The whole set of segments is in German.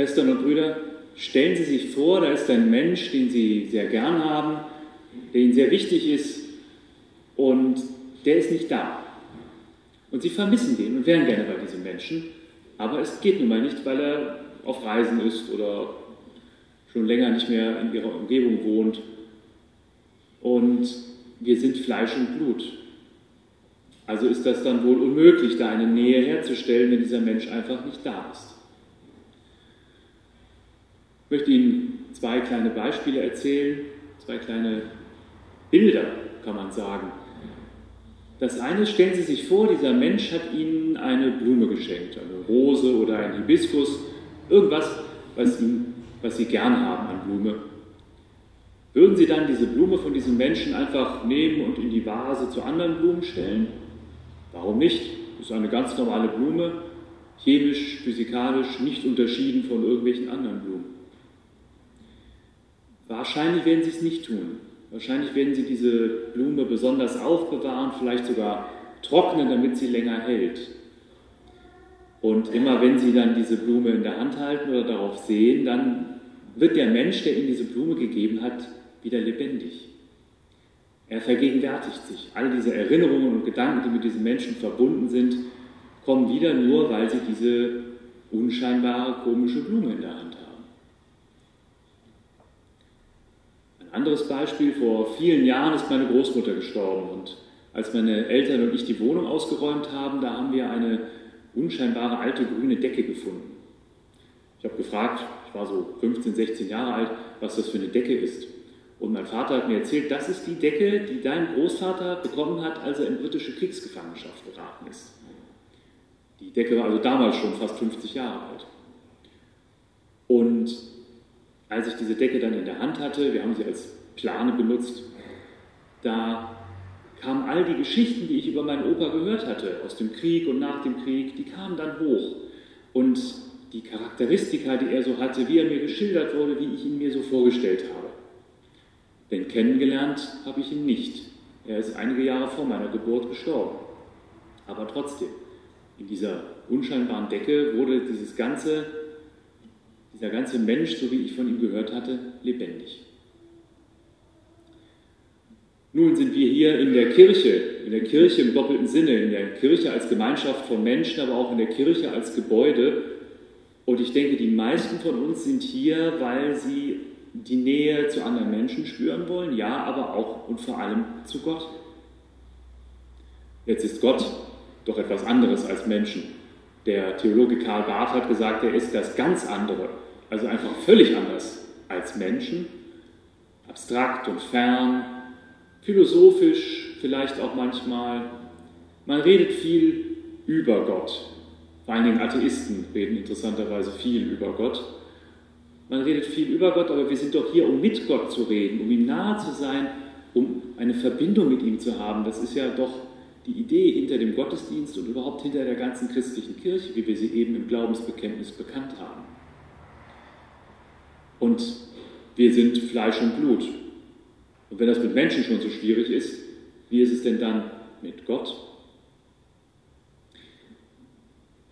Schwestern und Brüder, stellen Sie sich vor, da ist ein Mensch, den Sie sehr gern haben, der Ihnen sehr wichtig ist und der ist nicht da. Und Sie vermissen den und wären gerne bei diesem Menschen, aber es geht nun mal nicht, weil er auf Reisen ist oder schon länger nicht mehr in Ihrer Umgebung wohnt. Und wir sind Fleisch und Blut. Also ist das dann wohl unmöglich, da eine Nähe herzustellen, wenn dieser Mensch einfach nicht da ist. Ich möchte Ihnen zwei kleine Beispiele erzählen, zwei kleine Bilder, kann man sagen. Das eine, stellen Sie sich vor, dieser Mensch hat Ihnen eine Blume geschenkt, eine Rose oder ein Hibiskus, irgendwas, was, ihn, was Sie gern haben an Blume. Würden Sie dann diese Blume von diesem Menschen einfach nehmen und in die Vase zu anderen Blumen stellen? Warum nicht? Das ist eine ganz normale Blume, chemisch, physikalisch nicht unterschieden von irgendwelchen anderen Blumen. Wahrscheinlich werden Sie es nicht tun. Wahrscheinlich werden Sie diese Blume besonders aufbewahren, vielleicht sogar trocknen, damit sie länger hält. Und immer wenn Sie dann diese Blume in der Hand halten oder darauf sehen, dann wird der Mensch, der Ihnen diese Blume gegeben hat, wieder lebendig. Er vergegenwärtigt sich. All diese Erinnerungen und Gedanken, die mit diesem Menschen verbunden sind, kommen wieder nur, weil sie diese unscheinbare, komische Blume in der Hand haben. Ein anderes Beispiel, vor vielen Jahren ist meine Großmutter gestorben und als meine Eltern und ich die Wohnung ausgeräumt haben, da haben wir eine unscheinbare alte grüne Decke gefunden. Ich habe gefragt, ich war so 15, 16 Jahre alt, was das für eine Decke ist. Und mein Vater hat mir erzählt, das ist die Decke, die dein Großvater bekommen hat, als er in britische Kriegsgefangenschaft geraten ist. Die Decke war also damals schon fast 50 Jahre alt. Und als ich diese Decke dann in der Hand hatte, wir haben sie als Plane benutzt, da kamen all die Geschichten, die ich über meinen Opa gehört hatte, aus dem Krieg und nach dem Krieg, die kamen dann hoch. Und die Charakteristika, die er so hatte, wie er mir geschildert wurde, wie ich ihn mir so vorgestellt habe. Denn kennengelernt habe ich ihn nicht. Er ist einige Jahre vor meiner Geburt gestorben. Aber trotzdem, in dieser unscheinbaren Decke wurde dieses ganze, dieser ganze Mensch, so wie ich von ihm gehört hatte, lebendig. Nun sind wir hier in der Kirche, in der Kirche im doppelten Sinne, in der Kirche als Gemeinschaft von Menschen, aber auch in der Kirche als Gebäude. Und ich denke, die meisten von uns sind hier, weil sie die Nähe zu anderen Menschen spüren wollen, ja, aber auch und vor allem zu Gott. Jetzt ist Gott doch etwas anderes als Menschen. Der Theologe Karl Barth hat gesagt, er ist das ganz andere, also einfach völlig anders als Menschen, abstrakt und fern, philosophisch vielleicht auch manchmal. Man redet viel über Gott. Vor allen Dingen Atheisten reden interessanterweise viel über Gott. Man redet viel über Gott, aber wir sind doch hier, um mit Gott zu reden, um ihm nahe zu sein, um eine Verbindung mit ihm zu haben. Das ist ja doch die Idee hinter dem Gottesdienst und überhaupt hinter der ganzen christlichen Kirche, wie wir sie eben im Glaubensbekenntnis bekannt haben. Und wir sind Fleisch und Blut. Und wenn das mit Menschen schon so schwierig ist, wie ist es denn dann mit Gott?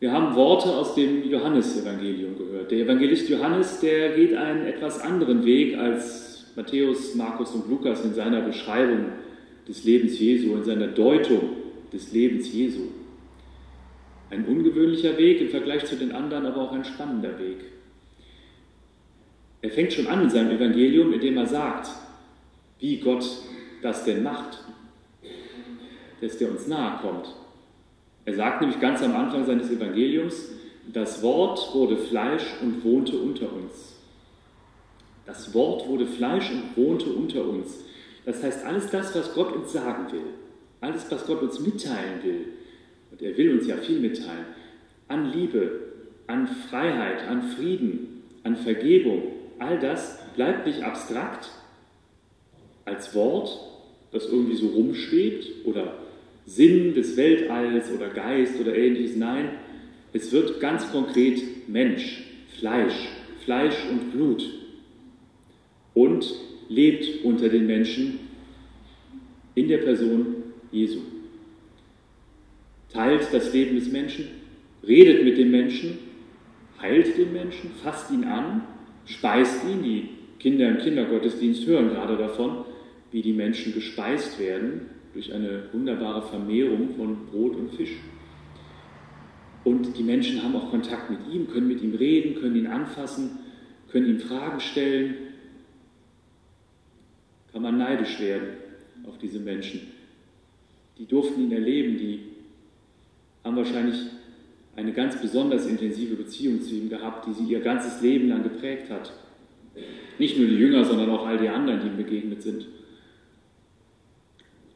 Wir haben Worte aus dem Johannesevangelium gehört. Der Evangelist Johannes, der geht einen etwas anderen Weg als Matthäus, Markus und Lukas in seiner Beschreibung des Lebens Jesu, in seiner Deutung des Lebens Jesu. Ein ungewöhnlicher Weg im Vergleich zu den anderen, aber auch ein spannender Weg. Er fängt schon an in seinem Evangelium, indem er sagt, wie Gott das denn macht, dass der uns nahe kommt. Er sagt nämlich ganz am Anfang seines Evangeliums, das Wort wurde Fleisch und wohnte unter uns. Das Wort wurde Fleisch und wohnte unter uns. Das heißt, alles das, was Gott uns sagen will, alles, was Gott uns mitteilen will, und er will uns ja viel mitteilen, an Liebe, an Freiheit, an Frieden, an Vergebung, all das bleibt nicht abstrakt als Wort, das irgendwie so rumschwebt oder Sinn des Weltalls oder Geist oder ähnliches. Nein, es wird ganz konkret Mensch, Fleisch, Fleisch und Blut und lebt unter den Menschen in der Person Jesu. Teilt das Leben des Menschen, redet mit dem Menschen, heilt den Menschen, fasst ihn an, speist ihn. Die Kinder im Kindergottesdienst hören gerade davon, wie die Menschen gespeist werden durch eine wunderbare Vermehrung von Brot und Fisch. Und die Menschen haben auch Kontakt mit ihm, können mit ihm reden, können ihn anfassen, können ihm Fragen stellen. Kann man neidisch werden auf diese Menschen. Die durften ihn erleben, die haben wahrscheinlich eine ganz besonders intensive Beziehung zu ihm gehabt, die sie ihr ganzes Leben lang geprägt hat. Nicht nur die Jünger, sondern auch all die anderen, die ihm begegnet sind.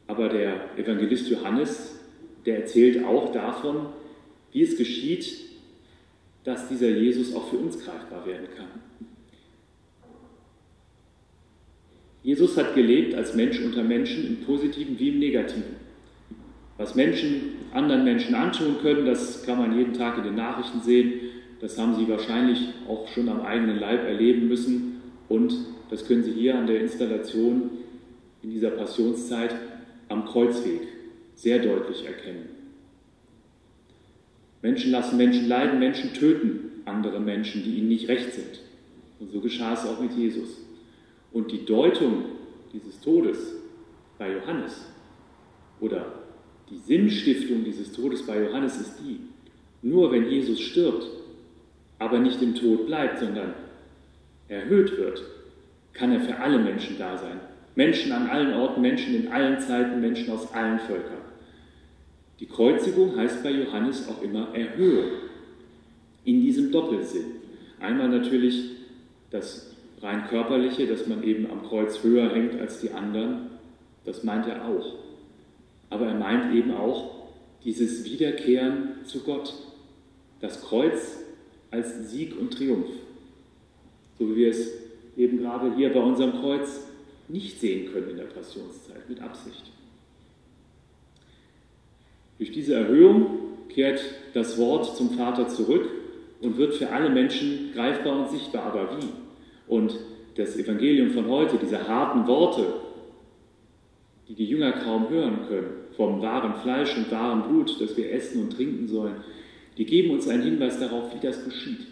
Aber der Evangelist Johannes, der erzählt auch davon, wie es geschieht, dass dieser Jesus auch für uns greifbar werden kann. Jesus hat gelebt als Mensch unter Menschen im positiven wie im negativen. Was Menschen anderen Menschen antun können, das kann man jeden Tag in den Nachrichten sehen. Das haben sie wahrscheinlich auch schon am eigenen Leib erleben müssen. Und das können Sie hier an der Installation in dieser Passionszeit am Kreuzweg sehr deutlich erkennen. Menschen lassen Menschen leiden, Menschen töten andere Menschen, die ihnen nicht recht sind. Und so geschah es auch mit Jesus. Und die Deutung dieses Todes bei Johannes oder die Sinnstiftung dieses Todes bei Johannes ist die, nur wenn Jesus stirbt, aber nicht im Tod bleibt, sondern erhöht wird, kann er für alle Menschen da sein. Menschen an allen Orten, Menschen in allen Zeiten, Menschen aus allen Völkern. Die Kreuzigung heißt bei Johannes auch immer Erhöhung, in diesem Doppelsinn. Einmal natürlich das rein körperliche, dass man eben am Kreuz höher hängt als die anderen, das meint er auch. Aber er meint eben auch dieses Wiederkehren zu Gott, das Kreuz als Sieg und Triumph, so wie wir es eben gerade hier bei unserem Kreuz nicht sehen können in der Passionszeit, mit Absicht. Durch diese Erhöhung kehrt das Wort zum Vater zurück und wird für alle Menschen greifbar und sichtbar. Aber wie? Und das Evangelium von heute, diese harten Worte, die die Jünger kaum hören können, vom wahren Fleisch und wahren Blut, das wir essen und trinken sollen, die geben uns einen Hinweis darauf, wie das geschieht.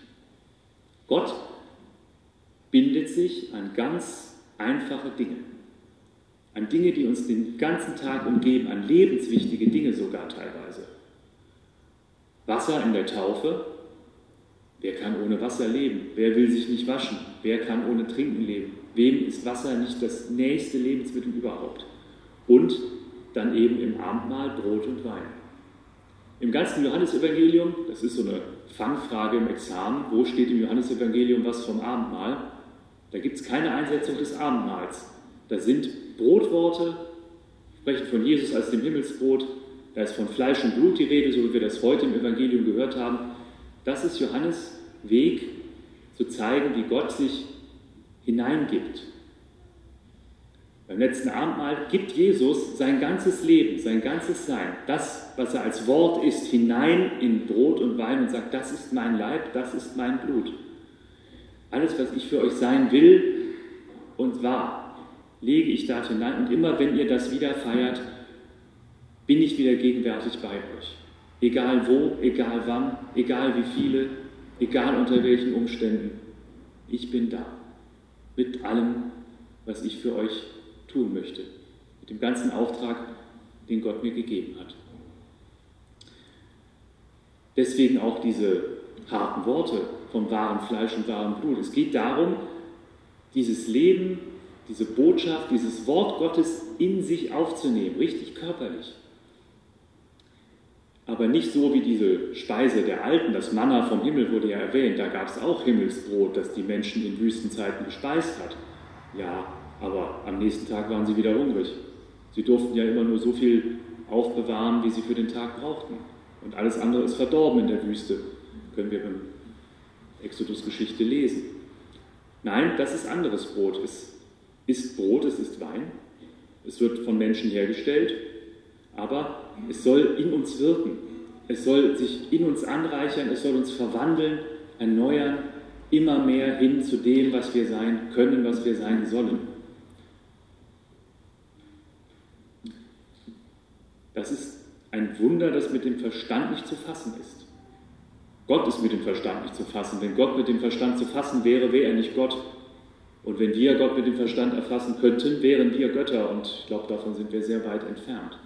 Gott bindet sich an ganz einfache Dinge, an Dinge, die uns den ganzen Tag umgeben, an lebenswichtige Dinge sogar teilweise. Wasser in der Taufe, wer kann ohne Wasser leben? Wer will sich nicht waschen? Wer kann ohne Trinken leben? Wem ist Wasser nicht das nächste Lebensmittel überhaupt? Und dann eben im Abendmahl Brot und Wein. Im ganzen Johannesevangelium, das ist so eine Fangfrage im Examen, wo steht im Johannesevangelium was vom Abendmahl? Da gibt es keine Einsetzung des Abendmahls. Da sind Brotworte, sprechen von Jesus als dem Himmelsbrot, da ist von Fleisch und Blut die Rede, so wie wir das heute im Evangelium gehört haben. Das ist Johannes Weg zu zeigen, wie Gott sich hineingibt beim letzten Abendmahl gibt Jesus sein ganzes Leben, sein ganzes Sein, das, was er als Wort ist, hinein in Brot und Wein und sagt, das ist mein Leib, das ist mein Blut. Alles, was ich für euch sein will und war, lege ich da hinein. Und immer wenn ihr das wieder feiert, bin ich wieder gegenwärtig bei euch. Egal wo, egal wann, egal wie viele, egal unter welchen Umständen. Ich bin da. Mit allem, was ich für euch tun möchte, mit dem ganzen Auftrag, den Gott mir gegeben hat. Deswegen auch diese harten Worte vom wahren Fleisch und wahren Blut. Es geht darum, dieses Leben, diese Botschaft, dieses Wort Gottes in sich aufzunehmen, richtig körperlich. Aber nicht so wie diese Speise der Alten, das Manna vom Himmel wurde ja erwähnt, da gab es auch Himmelsbrot, das die Menschen in Wüstenzeiten gespeist hat. Ja, aber am nächsten Tag waren sie wieder hungrig. Sie durften ja immer nur so viel aufbewahren, wie sie für den Tag brauchten. Und alles andere ist verdorben in der Wüste, können wir in Exodus-Geschichte lesen. Nein, das ist anderes Brot. Es ist Brot, es ist Wein. Es wird von Menschen hergestellt, aber es soll in uns wirken. Es soll sich in uns anreichern, es soll uns verwandeln, erneuern, immer mehr hin zu dem, was wir sein können, was wir sein sollen. Das ist ein Wunder, das mit dem Verstand nicht zu fassen ist. Gott ist mit dem Verstand nicht zu fassen. Wenn Gott mit dem Verstand zu fassen wäre, wäre er nicht Gott. Und wenn wir Gott mit dem Verstand erfassen könnten, wären wir Götter. Und ich glaube, davon sind wir sehr weit entfernt.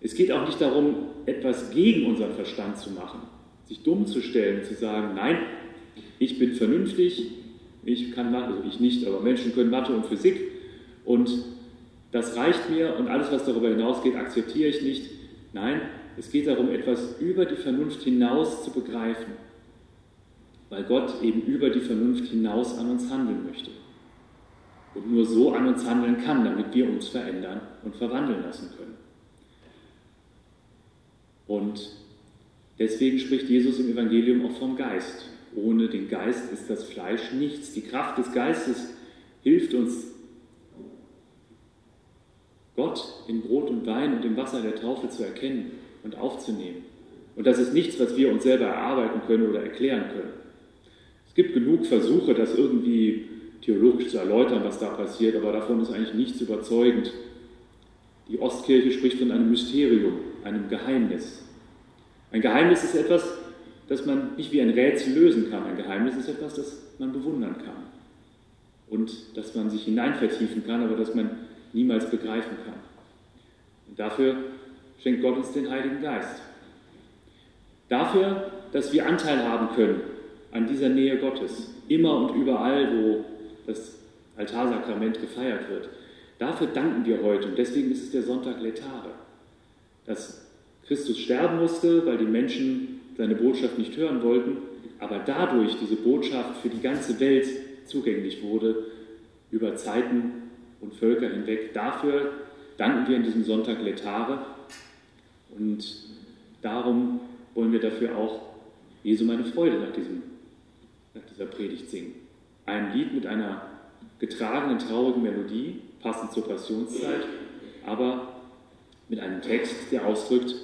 Es geht auch nicht darum, etwas gegen unseren Verstand zu machen, sich dumm zu stellen, zu sagen, nein, ich bin vernünftig, ich kann Mathe, also ich nicht, aber Menschen können Mathe und Physik und das reicht mir und alles, was darüber hinausgeht, akzeptiere ich nicht. Nein, es geht darum, etwas über die Vernunft hinaus zu begreifen, weil Gott eben über die Vernunft hinaus an uns handeln möchte und nur so an uns handeln kann, damit wir uns verändern und verwandeln lassen können. Und deswegen spricht Jesus im Evangelium auch vom Geist. Ohne den Geist ist das Fleisch nichts. Die Kraft des Geistes hilft uns, Gott in Brot und Wein und im Wasser der Taufe zu erkennen und aufzunehmen. Und das ist nichts, was wir uns selber erarbeiten können oder erklären können. Es gibt genug Versuche, das irgendwie theologisch zu erläutern, was da passiert, aber davon ist eigentlich nichts überzeugend. Die Ostkirche spricht von einem Mysterium, einem Geheimnis. Ein Geheimnis ist etwas, das man nicht wie ein Rätsel lösen kann. Ein Geheimnis ist etwas, das man bewundern kann und das man sich hineinvertiefen kann, aber das man niemals begreifen kann. Und dafür schenkt Gott uns den Heiligen Geist. Dafür, dass wir Anteil haben können an dieser Nähe Gottes, immer und überall, wo das Altarsakrament gefeiert wird. Dafür danken wir heute und deswegen ist es der Sonntag Letare, dass Christus sterben musste, weil die Menschen seine Botschaft nicht hören wollten, aber dadurch diese Botschaft für die ganze Welt zugänglich wurde, über Zeiten und Völker hinweg. Dafür danken wir in diesem Sonntag Letare und darum wollen wir dafür auch Jesu meine Freude nach, diesem, nach dieser Predigt singen. Ein Lied mit einer getragenen, traurigen Melodie, passend zur Passionszeit, aber mit einem Text, der ausdrückt,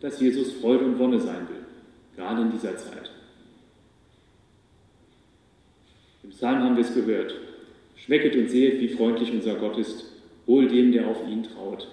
dass Jesus Freude und Wonne sein will, gerade in dieser Zeit. Im Psalm haben wir es gehört. Schmecket und sehet, wie freundlich unser Gott ist, wohl dem, der auf ihn traut.